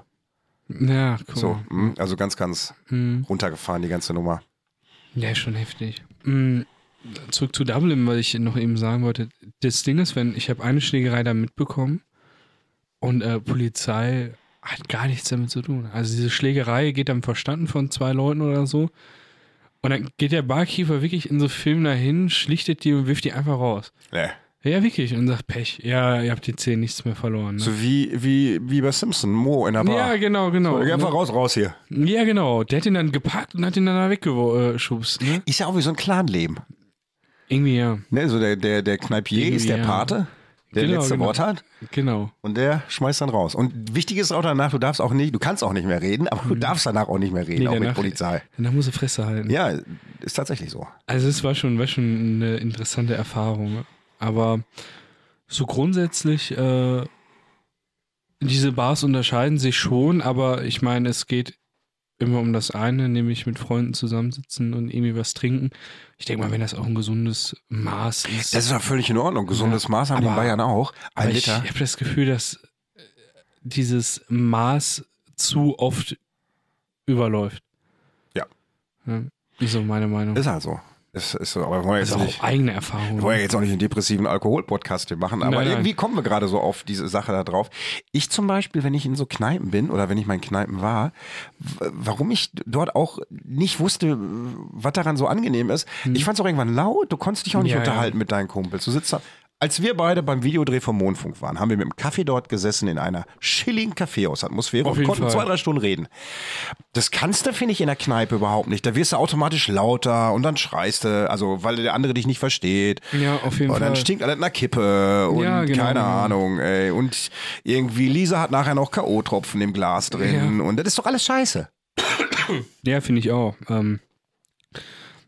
Ja, cool. So, mh, also ganz, ganz runtergefahren, die ganze Nummer. Ja, schon heftig. Mm, Zurück zu Dublin, weil ich noch eben sagen wollte. Das Ding ist, wenn ich habe eine Schlägerei da mitbekommen und äh, Polizei hat gar nichts damit zu tun. Also diese Schlägerei geht am Verstanden von zwei Leuten oder so. Und dann geht der Barkeeper wirklich in so Filmen dahin, schlichtet die und wirft die einfach raus. Nee. Ja, wirklich. Und sagt, Pech, ja, ihr habt die zehn nichts mehr verloren. Ne? So wie, wie, wie bei Simpson, Mo in der Bar. ja, genau, genau. Geh einfach raus, raus hier. Ja, genau. Der hat ihn dann gepackt und hat ihn dann da weggeschubst. Ne? Ist ja auch wie so ein Clanleben. Irgendwie ja. Ne, so der, der, der Kneipier Irgendwie, ist der ja. Pate, der Genau, letzte genau. Wort hat. Genau. Und der schmeißt dann raus. Und wichtig ist auch danach, du darfst auch nicht, du kannst auch nicht mehr reden, aber du darfst danach auch nicht mehr reden, Mhm. Nee, auch mit danach- Polizei. Danach muss er Fresse halten. Ja, ist tatsächlich so. Also es war schon, war schon eine interessante Erfahrung. Aber so grundsätzlich, äh, diese Bars unterscheiden sich schon, aber ich meine, es geht immer um das eine, nämlich mit Freunden zusammensitzen und irgendwie was trinken. Ich denke mal, wenn das auch ein gesundes Maß ist. Das ist doch völlig in Ordnung. Gesundes Ja, Maß haben die in aber- Bayern auch. Ein aber ich Liter. habe das Gefühl, dass äh, dieses Maß zu oft überläuft. Ja. ja ist so meine Meinung. Ist halt so. Ist, so. Aber wollen wir Das jetzt ist nicht. auch eigene Erfahrung. Wir wollen ja jetzt auch nicht einen depressiven Alkohol-Podcast hier machen, aber Nein, nein. irgendwie kommen wir gerade so auf diese Sache da drauf. Ich zum Beispiel, wenn ich in so Kneipen bin oder wenn ich mal in Kneipen war, warum ich dort auch nicht wusste, was daran so angenehm ist. Ich fand es auch irgendwann laut, du konntest dich auch nicht Hm. Ja, ja. unterhalten mit deinen Kumpels. Du sitzt da. Als wir beide beim Videodreh vom Mondfunk waren, haben wir mit dem Kaffee dort gesessen in einer chilligen Kaffeehausatmosphäre und konnten Fall. zwei, drei Stunden reden. Das kannst du, finde ich, in der Kneipe überhaupt nicht. Da wirst du automatisch lauter und dann schreist du, also weil der andere dich nicht versteht. Ja, auf jeden Und dann Fall. stinkt alles nach Kippe und Ja, genau, keine genau. Ahnung, ey. Und irgendwie Lisa hat nachher noch K.O.-Tropfen im Glas drin. Ja. Und das ist doch alles scheiße. Ja, finde ich auch. Ähm,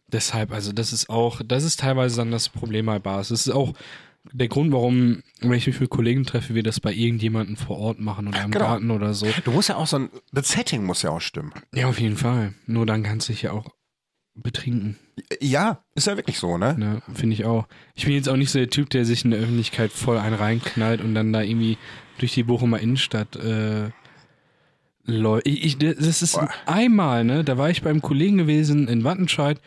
deshalb, also das ist auch, das ist teilweise dann das Problem bei Bars. Das ist auch der Grund, warum, wenn ich mich mit Kollegen treffe, wir das bei irgendjemandem vor Ort machen oder im Genau. Garten oder so. Du musst ja auch so ein, das Setting muss ja auch stimmen. Ja, auf jeden Fall. Nur dann kannst du dich ja auch betrinken. Ja, ist ja wirklich so, ne? Ne? Finde ich auch. Ich bin jetzt auch nicht so der Typ, der sich in der Öffentlichkeit voll einen reinknallt und dann da irgendwie durch die Bochumer Innenstadt äh, läuft. Ich, ich, das ist Boah. einmal, ne? Da war ich beim Kollegen gewesen in Wattenscheid.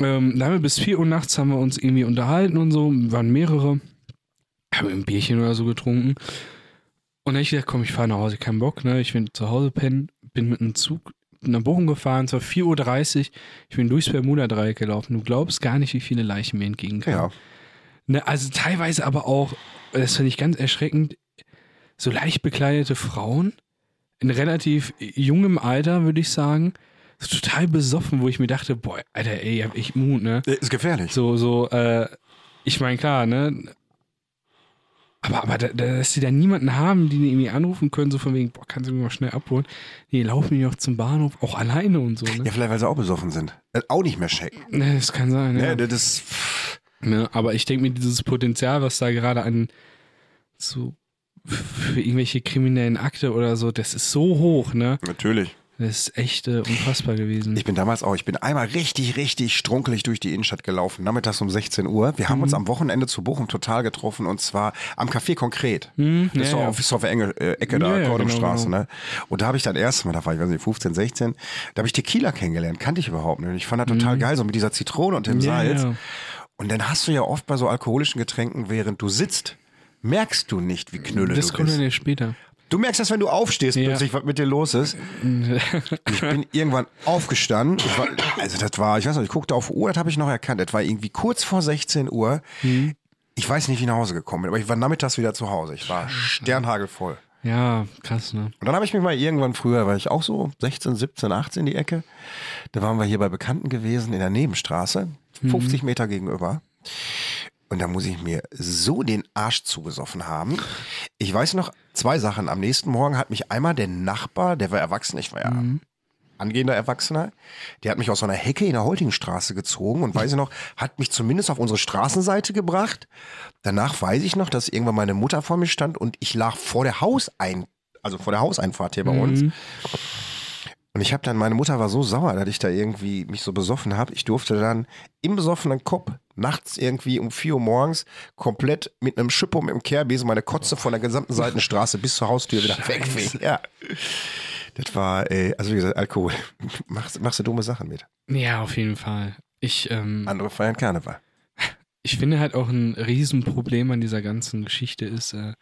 Ähm, da haben wir bis 4 Uhr nachts haben wir uns irgendwie unterhalten und so, waren mehrere. Haben ein Bierchen oder so getrunken. Und dann ich gedacht, komm, ich fahre nach Hause, kein Bock, ne? Ich will zu Hause pennen, bin mit einem Zug nach Bochum gefahren, es war 4.30 Uhr, ich bin durchs Bermuda-Dreieck gelaufen. Du glaubst gar nicht, wie viele Leichen mir entgegenkamen. Ja. Ne, also teilweise aber auch, das finde ich ganz erschreckend, so leicht bekleidete Frauen in relativ jungem Alter, würde ich sagen, so total besoffen, wo ich mir dachte, boah, Alter, ey, hab ich Mut, ne? Ist gefährlich. So, so, äh, ich meine, klar, ne? Aber, aber da, da, dass die da niemanden haben, die die irgendwie anrufen können, so von wegen, boah, kannst du mich mal schnell abholen? Die laufen die noch zum Bahnhof, auch alleine und so, ne? Ja, vielleicht, weil sie auch besoffen sind. Äh, auch nicht mehr checken. Ne, das kann sein, ja. Ja. Ne, das Ne, aber ich denke mir, dieses Potenzial, was da gerade an so für irgendwelche kriminellen Akte oder so, das ist so hoch, ne? natürlich. Das ist echt äh, unfassbar gewesen. Ich bin damals auch, ich bin einmal richtig, richtig strunkelig durch die Innenstadt gelaufen, nachmittags um 16 Uhr. Wir haben Mhm. uns am Wochenende zu Bochum total getroffen und zwar am Café Konkret. Hm, Das ist ja, so ja. auf, ist auf der Enge, äh, Ecke da, Ja, Kordumstraße, genau, ne? Und da habe ich dann erst mal, da war ich, weiß nicht, 15, 16, da habe ich Tequila kennengelernt, kannte ich überhaupt nicht. Ich fand das total geil, so mit dieser Zitrone und dem Mhm. Salz. Und dann hast du ja oft bei so alkoholischen Getränken, während du sitzt, merkst du nicht, wie knülle das du kommt bist. dann ja später. Du merkst das, wenn du aufstehst, Ja. plötzlich, was mit dir los ist. [laughs] Ich bin irgendwann aufgestanden. Ich war, also das war, ich weiß nicht, ich guckte auf Uhr, das habe ich noch erkannt. Das war irgendwie kurz vor 16 Uhr. Mhm. Ich weiß nicht, wie ich nach Hause gekommen bin, aber ich war nachmittags wieder zu Hause. Ich war sternhagelvoll. Ja, krass, ne? Und dann habe ich mich mal irgendwann früher, war ich auch so 16, 17, 18 die Ecke. Da waren wir hier bei Bekannten gewesen in der Nebenstraße, 50 Meter gegenüber. Und da muss ich mir so den Arsch zugesoffen haben. Ich weiß noch zwei Sachen. Am nächsten Morgen hat mich einmal der Nachbar, der war erwachsen, ich war ja angehender Erwachsener, der hat mich aus so einer Hecke in der Holtingstraße gezogen und weiß ich noch, hat mich zumindest auf unsere Straßenseite gebracht. Danach weiß ich noch, dass irgendwann meine Mutter vor mir stand und ich lag vor der Hausein, also vor der Hauseinfahrt hier bei uns. Und ich habe dann, meine Mutter war so sauer, dass ich da irgendwie mich so besoffen habe. Ich durfte dann im besoffenen Kopf nachts irgendwie um 4 Uhr morgens komplett mit einem Schipper mit dem Kehrbesen meine Kotze von der gesamten Seitenstraße bis zur Haustür wieder wegfegen. Ja. Das war, äh, also wie gesagt, Alkohol. [laughs] Machst, machst du dumme Sachen mit. Ja, auf jeden Fall. Ich, ähm, Andere feiern Karneval. [laughs] ich finde halt auch ein Riesenproblem an dieser ganzen Geschichte ist, äh,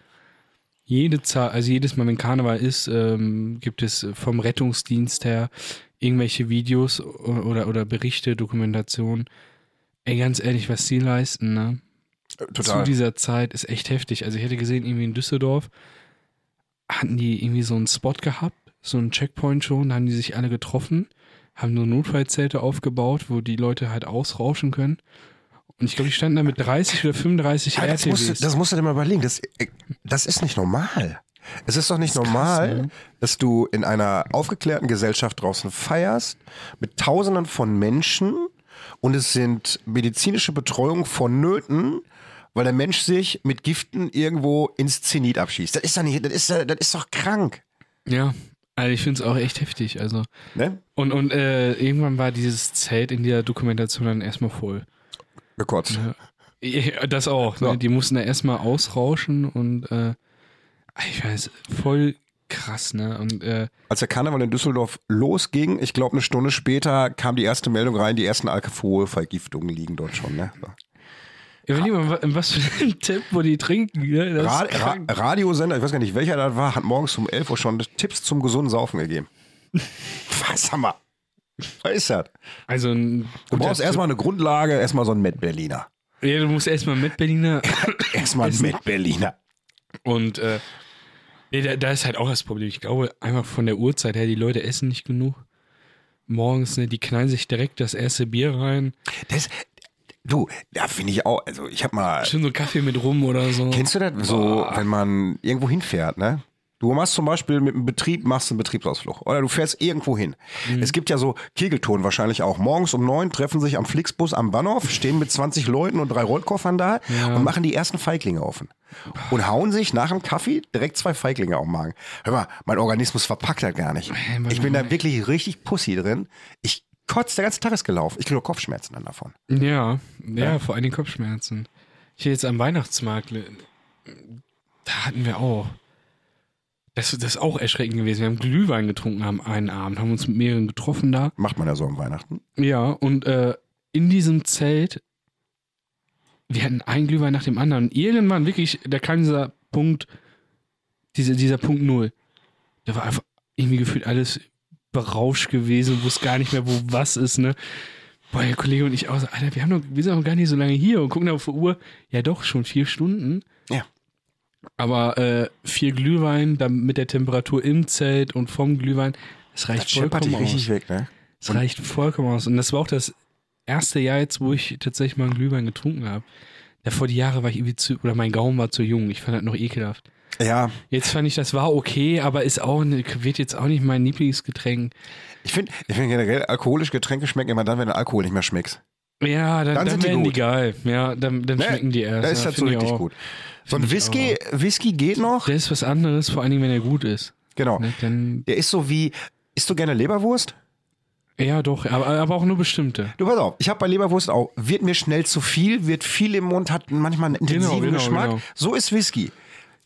jede Zahl, also jedes Mal, wenn Karneval ist, ähm, gibt es vom Rettungsdienst her irgendwelche Videos oder, oder Berichte, Dokumentationen. Ey, ganz ehrlich, was die leisten, ne? Äh, Zu Total. dieser Zeit ist echt heftig. Also ich hätte gesehen, irgendwie in Düsseldorf hatten die irgendwie so einen Spot gehabt, so einen Checkpoint schon, da haben die sich alle getroffen, haben nur Notfallzelte aufgebaut, wo die Leute halt ausrauschen können. Und ich glaube, die standen da mit 30 oder 35 Ja, das, RTWs. musst, du- das musst du dir mal überlegen. Das, äh, das ist nicht normal. Es ist doch nicht normal, ne? dass du in einer aufgeklärten Gesellschaft draußen feierst mit Tausenden von Menschen und es sind medizinische Betreuung vonnöten, weil der Mensch sich mit Giften irgendwo ins Zenit abschießt. Das ist doch nicht, das ist, das ist doch krank. Ja, also ich finde es auch echt heftig. Also Ne? und und äh, irgendwann war dieses Zelt in der Dokumentation dann erstmal voll. Gekotzt. Ja, Das auch. So. Ne? Die mussten da erstmal ausrauschen und äh, ich weiß, voll krass, ne? Und äh, Als der Karneval in Düsseldorf losging, ich glaube eine Stunde später kam die erste Meldung rein, die ersten Alkoholvergiftungen liegen dort schon. Ne? So. überleg mal, was für ein Tempo die trinken. Ne? Das Ra Ra. Radiosender, ich weiß gar nicht, welcher das war, hat morgens um 11 Uhr schon Tipps zum gesunden Saufen gegeben. [laughs] Was haben wir? Was ist das? also ein Du brauchst erstmal eine Grundlage, erstmal so ein Met Berliner. Ja, du musst erstmal mit Berliner [laughs] Erstmal ein [laughs] Met Berliner. und äh, nee, da, da ist halt auch das Problem. Ich glaube, einfach von der Uhrzeit her, die Leute essen nicht genug. Morgens, ne, die knallen sich direkt das erste Bier rein. Das, du, da finde ich auch, also ich habe mal, Schön so Kaffee mit rum oder so. kennst du das so, wenn man irgendwo hinfährt, ne? Du machst zum Beispiel mit einem Betrieb, machst einen Betriebsausflug oder du fährst irgendwo hin. Mhm. Es gibt ja so Kegeltouren wahrscheinlich auch. Morgens um neun treffen sich am Flixbus am Bahnhof, stehen mit 20 Leuten und drei Rollkoffern da Ja. und machen die ersten Feiglinge offen. Und hauen sich nach dem Kaffee direkt zwei Feiglinge auf den Magen. Hör mal, mein Organismus verpackt das gar nicht. Ich bin da wirklich richtig Pussy drin. Ich kotze, der ganze Tag ist gelaufen. Ich kriege Kopfschmerzen dann davon. Ja, ja, vor allem Kopfschmerzen. Hier jetzt am Weihnachtsmarkt, da hatten wir auch. Das, das ist auch erschreckend gewesen. Wir haben Glühwein getrunken am einen Abend, haben uns mit mehreren getroffen da. Macht man ja so am Weihnachten. Ja, und äh, in diesem Zelt, wir hatten einen Glühwein nach dem anderen. Und irgendwann wirklich, da kam dieser Punkt, dieser, dieser Punkt Null. Da war einfach irgendwie gefühlt alles berauscht gewesen, wusste gar nicht mehr, wo was ist, ne? Boah, der Kollege und ich auch so, Alter, wir, haben noch, wir sind noch gar nicht so lange hier und gucken auf die Uhr. Ja, doch, schon vier Stunden. Ja. Aber äh, vier Glühwein, dann mit der Temperatur im Zelt und vom Glühwein, das reicht Das vollkommen aus. richtig weg, ne? Das reicht vollkommen aus. Und das war auch das erste Jahr jetzt, wo ich tatsächlich mal einen Glühwein getrunken habe. Davor die Jahre war ich irgendwie zu, oder mein Gaumen war zu jung. Ich fand das noch ekelhaft. Ja, Jetzt fand ich, das war okay, aber ist auch, wird jetzt auch nicht mein Lieblingsgetränk. ich finde ich find generell alkoholische Getränke schmecken immer dann, wenn der Alkohol nicht mehr schmeckt. Ja, dann, Dann dann, sind die werden die gut. geil. Ja, dann, dann Ne? schmecken die erst. Da ist ja, das so richtig auch. gut. So ein Whisky, Whisky geht noch. Das ist was anderes, vor allen Dingen, wenn er gut ist. Genau. Ne? Dann, Der ist so wie, isst du gerne Leberwurst? ja, doch, aber, aber auch nur bestimmte. Du pass auf, ich habe bei Leberwurst auch, wird mir schnell zu viel, wird viel im Mund, hat manchmal einen intensiven genau, Geschmack. genau. So ist Whisky.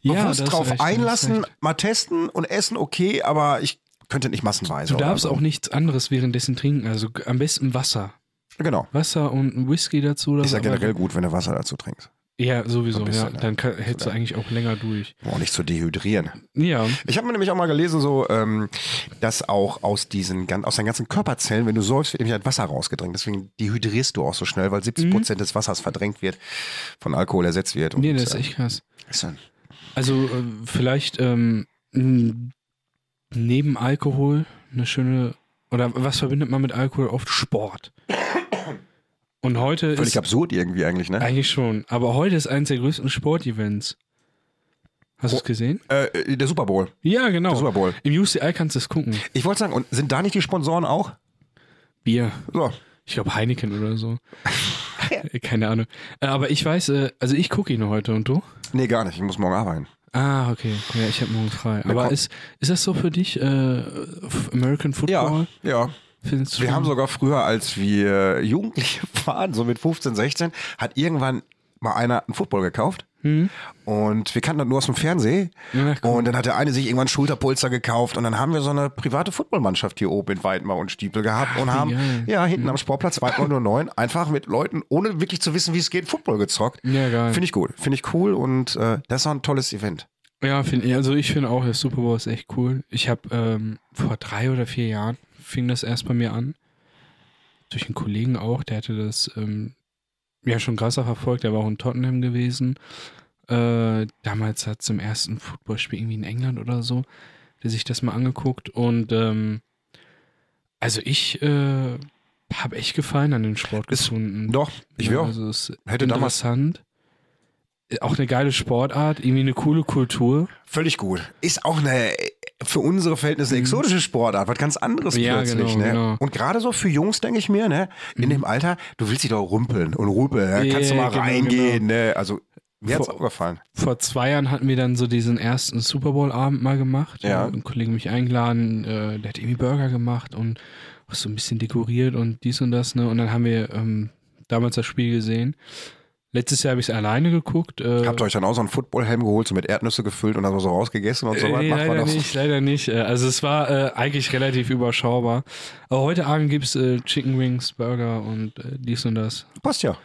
Ja, Bewusst du drauf recht, einlassen, mal testen und essen, okay, aber ich könnte nicht massenweise. Du darfst so. auch nichts anderes währenddessen trinken. Also am besten Wasser. Genau. Wasser und ein Whisky dazu. Oder Ist ja generell gut, wenn du Wasser dazu trinkst. Ja, sowieso, So ja. ne? Dann kann, hältst du eigentlich auch länger durch. Auch nicht zu dehydrieren. Ja. Ich habe mir nämlich auch mal gelesen, so, ähm, dass auch aus diesen aus deinen ganzen Körperzellen, wenn du säufst, wird nämlich halt Wasser rausgedrängt. Deswegen dehydrierst du auch so schnell, weil 70 Prozent des Wassers verdrängt wird, von Alkohol ersetzt wird. Und, Nee, das ist äh, echt krass. ist dann- Also äh, vielleicht ähm, neben Alkohol eine schöne, oder was verbindet man mit Alkohol? Oft Sport. Und heute Völlig ist absurd irgendwie eigentlich, ne? eigentlich schon, aber heute ist eines der größten Sportevents. Hast du es gesehen? Äh, der Super Bowl. Ja, genau. Der Super Bowl. Im UCI kannst du es gucken. Ich wollte sagen, und sind da nicht die Sponsoren auch? Bier. So. Ich glaube Heineken oder so. [laughs] Keine Ahnung. Äh, Aber ich weiß, äh, also ich gucke ihn heute und du? Nee, gar nicht. Ich muss morgen arbeiten. Ah, okay. Ja, ich habe morgen frei. Aber ist, ist das so für dich, äh, F- American Football? ja. Findest du Wir schon? haben sogar früher, als wir Jugendliche [laughs] waren, so mit 15, 16, hat irgendwann mal einer einen Football gekauft. Hm? Und wir kannten das nur aus dem Fernsehen. Ja, cool. Und dann hat der eine sich irgendwann Schulterpolster gekauft. Und dann haben wir so eine private Footballmannschaft hier oben in Weidmar und Stiepel gehabt und wie haben, geil. ja, hinten am Sportplatz Weidmar [laughs] 09 einfach mit Leuten, ohne wirklich zu wissen, wie es geht, Football gezockt. Ja, geil. Finde ich gut. Finde ich cool und äh, das auch ein tolles Event. Ja, find, also ich finde auch, der Super Bowl ist echt cool. Ich habe ähm, vor drei oder vier Jahren fing das erst bei mir an. Durch einen Kollegen auch, der hatte das ähm, ja schon krasser verfolgt, der war auch in Tottenham gewesen. Äh, damals hat zum ersten Footballspiel irgendwie in England oder so, der sich das mal angeguckt und ähm, also ich äh, habe echt Gefallen an den Sport Ist- gefunden. Doch, ich will ja. Also es ist Hätte damals- interessant. Auch eine geile Sportart, irgendwie eine coole Kultur. Völlig gut. Ist auch eine für unsere Verhältnisse eine exotische Sportart, was ganz anderes Mhm. Ja, plötzlich. genau, ne? genau. Mhm. Und gerade so für Jungs, denke ich mir, ne, in dem Alter, du willst dich doch rumpeln und rumpeln, ja? kannst du Ja, mal genau, reingehen. Ne? Also mir hat's Vor- auch gefallen. Vor zwei Jahren hatten wir dann so diesen ersten Super Bowl-Abend mal gemacht. Ja. Ein Kollege mich eingeladen, äh, der hat irgendwie Burger gemacht und auch so ein bisschen dekoriert und dies und das, ne? Und dann haben wir ähm, damals das Spiel gesehen. Letztes Jahr habe ich es alleine geguckt. Äh, Habt ihr euch dann auch so einen Footballhelm geholt, so mit Erdnüsse gefüllt und dann so rausgegessen und so äh, was? nee, Macht man leider das? nicht, leider nicht. Äh, Also es war äh, eigentlich relativ überschaubar. Aber heute Abend gibt's äh, Chicken Wings, Burger und äh, dies und das. Passt ja.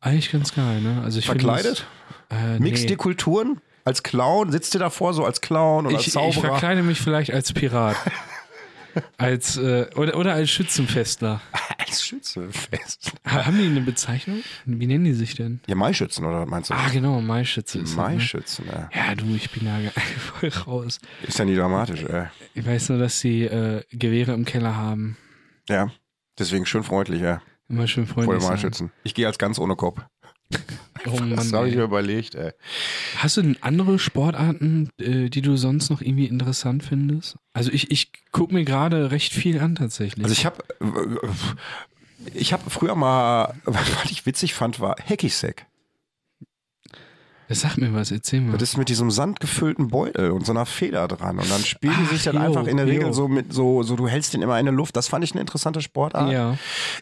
Eigentlich ganz geil, ne? Also ich Verkleidet? Das, äh, Mixt nee. die Kulturen? Als Clown? Sitzt ihr davor so als Clown oder als Ich, ich Zauberer? verkleide mich vielleicht als Pirat. [laughs] als, äh, oder, oder als Schützenfestler. [laughs] als Schützenfest. Ha- Haben die eine Bezeichnung? Wie nennen die sich denn? Ja, Maischützen, oder meinst du? Ah, genau, Maischütze das, ne? Maischützen, ja. Ja, du, ich bin da [laughs] voll raus. Ist ja nie dramatisch, ey. Ich weiß nur, dass sie äh, Gewehre im Keller haben. Ja. Deswegen schön freundlich, ja. Immer schön freundlich sein. Maischützen. Ich gehe als ganz ohne Kopf. Oh [laughs] Mann, Das habe ich mir überlegt, ey. Hast du denn andere Sportarten, äh, die du sonst noch irgendwie interessant findest? Also ich, ich gucke mir gerade recht viel an tatsächlich. Also ich habe ich habe früher mal, [laughs] was ich witzig fand, war Hacky-Sack. das sagt mir was, erzähl mal. Das ist mit diesem sandgefüllten Beutel und so einer Feder dran. Und dann spielen die sich dann jo, einfach in der Regel jo. so mit so, so, du hältst den immer in der Luft. Das fand ich eine interessante Sportart. ja.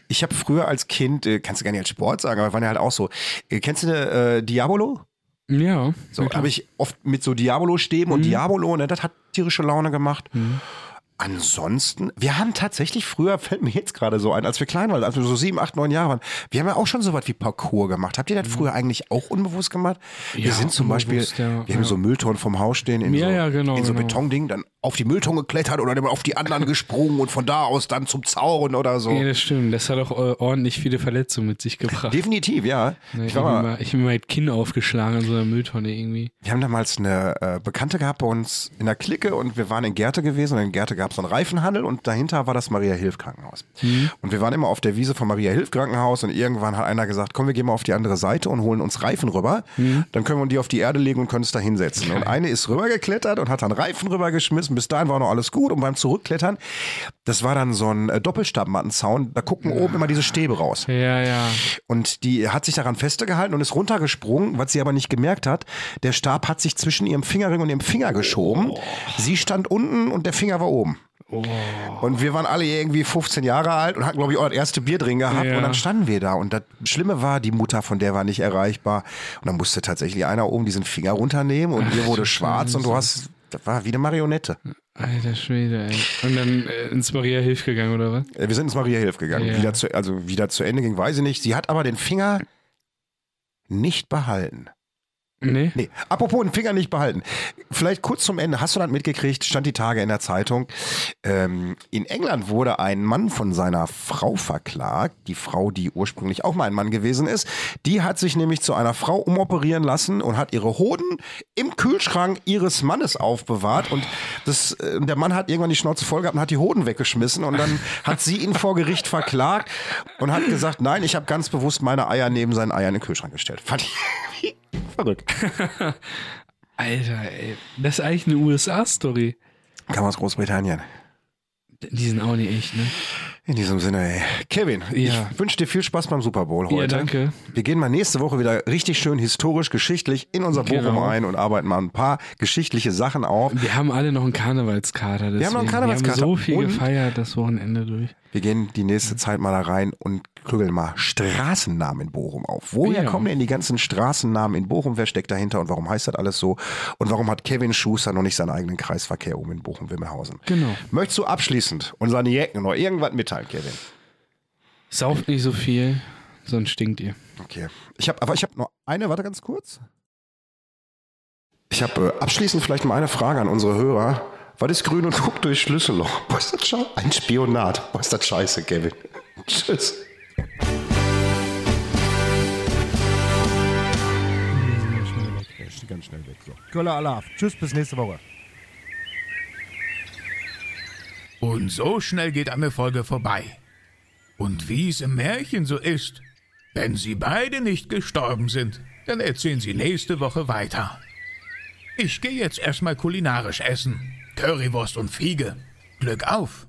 Ich habe früher als Kind, äh, kannst du gar nicht als Sport sagen, aber waren ja halt auch so. Äh, kennst du äh, Diabolo? Ja. So habe ich oft mit so Diabolo-Stäben und Diabolo, ne, das hat tierische Laune gemacht. Ansonsten, wir haben tatsächlich früher, fällt mir jetzt gerade so ein, als wir klein waren, als wir so sieben, acht, neun Jahre waren, wir haben ja auch schon so was wie Parcours gemacht. Habt ihr das früher eigentlich auch unbewusst gemacht? wir Ja, sind zum Beispiel, ja, wir haben ja. so Mülltonnen vom Haus stehen in so, genau, in so genau. Betonding, dann auf die Mülltonne geklettert oder dann auf die anderen [laughs] gesprungen und von da aus dann zum Zaun oder so. Ja, das stimmt. Das hat auch äh, ordentlich viele Verletzungen mit sich gebracht. Definitiv, ja. Ne, Ich habe mir, mal- ich hab mir mal das Kinn aufgeschlagen in so einer Mülltonne irgendwie. Wir haben damals eine äh, Bekannte gehabt bei uns in der Clique und wir waren in Gerte gewesen und in Gerte gab es so einen Reifenhandel und dahinter war das Maria-Hilf-Krankenhaus. Und wir waren immer auf der Wiese vom Maria-Hilf-Krankenhaus und irgendwann hat einer gesagt, komm, wir gehen mal auf die andere Seite und holen uns Reifen rüber. Dann können wir die auf die Erde legen und können uns da hinsetzen. Und eine ist rübergeklettert und hat dann Reifen rübergeschmissen. Bis dahin war noch alles gut und beim Zurückklettern, das war dann so ein äh, Doppelstabmattenzaun, da gucken oben immer diese Stäbe raus. Ja, ja. Und die hat sich daran festgehalten und ist runtergesprungen, was sie aber nicht gemerkt hat. Der Stab hat sich zwischen ihrem Fingerring und ihrem Finger geschoben. Sie stand unten und der Finger war oben. Und wir waren alle irgendwie 15 Jahre alt und hatten, glaube ich, auch das erste Bier drin gehabt. Ja. Und dann standen wir da. Und das Schlimme war, die Mutter von der war nicht erreichbar. Und dann musste tatsächlich einer oben diesen Finger runternehmen und dir wurde schwarz und du hast, das war wie eine Marionette. Alter Schwede, ey. Und dann äh, ins Maria Hilf gegangen, oder was? Äh, Wir sind ins Maria Hilf gegangen. Ja. Wieder zu, also wieder zu Ende ging, weiß ich nicht. Sie hat aber den Finger nicht behalten. Nee. Nee, apropos den Finger nicht behalten. Vielleicht kurz zum Ende. Hast du das mitgekriegt? Stand die Tage in der Zeitung. Ähm, in England wurde ein Mann von seiner Frau verklagt. Die Frau, die ursprünglich auch mal ein Mann gewesen ist. Die hat sich nämlich zu einer Frau umoperieren lassen und hat ihre Hoden im Kühlschrank ihres Mannes aufbewahrt. Und das, äh, der Mann hat irgendwann die Schnauze voll gehabt und hat die Hoden weggeschmissen. Und dann hat sie ihn vor Gericht verklagt und hat gesagt, nein, ich habe ganz bewusst meine Eier neben seinen Eiern in den Kühlschrank gestellt. Fand ich verrückt. [laughs] Alter, ey. Das ist eigentlich eine USA-Story. Kam aus Großbritannien. Die sind auch nicht echt, ne? In diesem Sinne, ey. Kevin, Ja. ich wünsche dir viel Spaß beim Super Bowl heute. Ja, danke. Wir gehen mal nächste Woche wieder richtig schön historisch, geschichtlich in unser Bochum Genau. ein und arbeiten mal ein paar geschichtliche Sachen auf. Wir haben alle noch einen Karnevalskater. Deswegen. haben noch einen Karnevalskater. Wir haben so viel gefeiert das Wochenende durch. Wir gehen die nächste Zeit mal da rein und klügeln mal Straßennamen in Bochum auf. Woher Ja. kommen denn die ganzen Straßennamen in Bochum? Wer steckt dahinter und warum heißt das alles so? Und warum hat Kevin Schuster noch nicht seinen eigenen Kreisverkehr oben in Bochum-Wimmelhausen? Genau. Möchtest du abschließend unseren Jecken noch irgendwas mitteilen, Kevin? Sauft nicht so viel, sonst stinkt ihr. Okay. Ich habe, aber ich habe noch eine, warte ganz kurz. Ich habe äh, abschließend vielleicht mal eine Frage an unsere Hörer. Was ist grün und guckt durch Schlüsselloch? [laughs] Boah, ist das scheiße? Ein Spionat. Boah, ist das scheiße, Kevin. [laughs] Tschüss. Ganz schnell weg. So. Köller Alarv. Tschüss, bis nächste Woche. Und so schnell geht eine Folge vorbei. Und wie es im Märchen so ist, wenn sie beide nicht gestorben sind, dann erzählen sie nächste Woche weiter. Ich gehe jetzt erstmal kulinarisch essen. Currywurst und Fiege. Glück auf!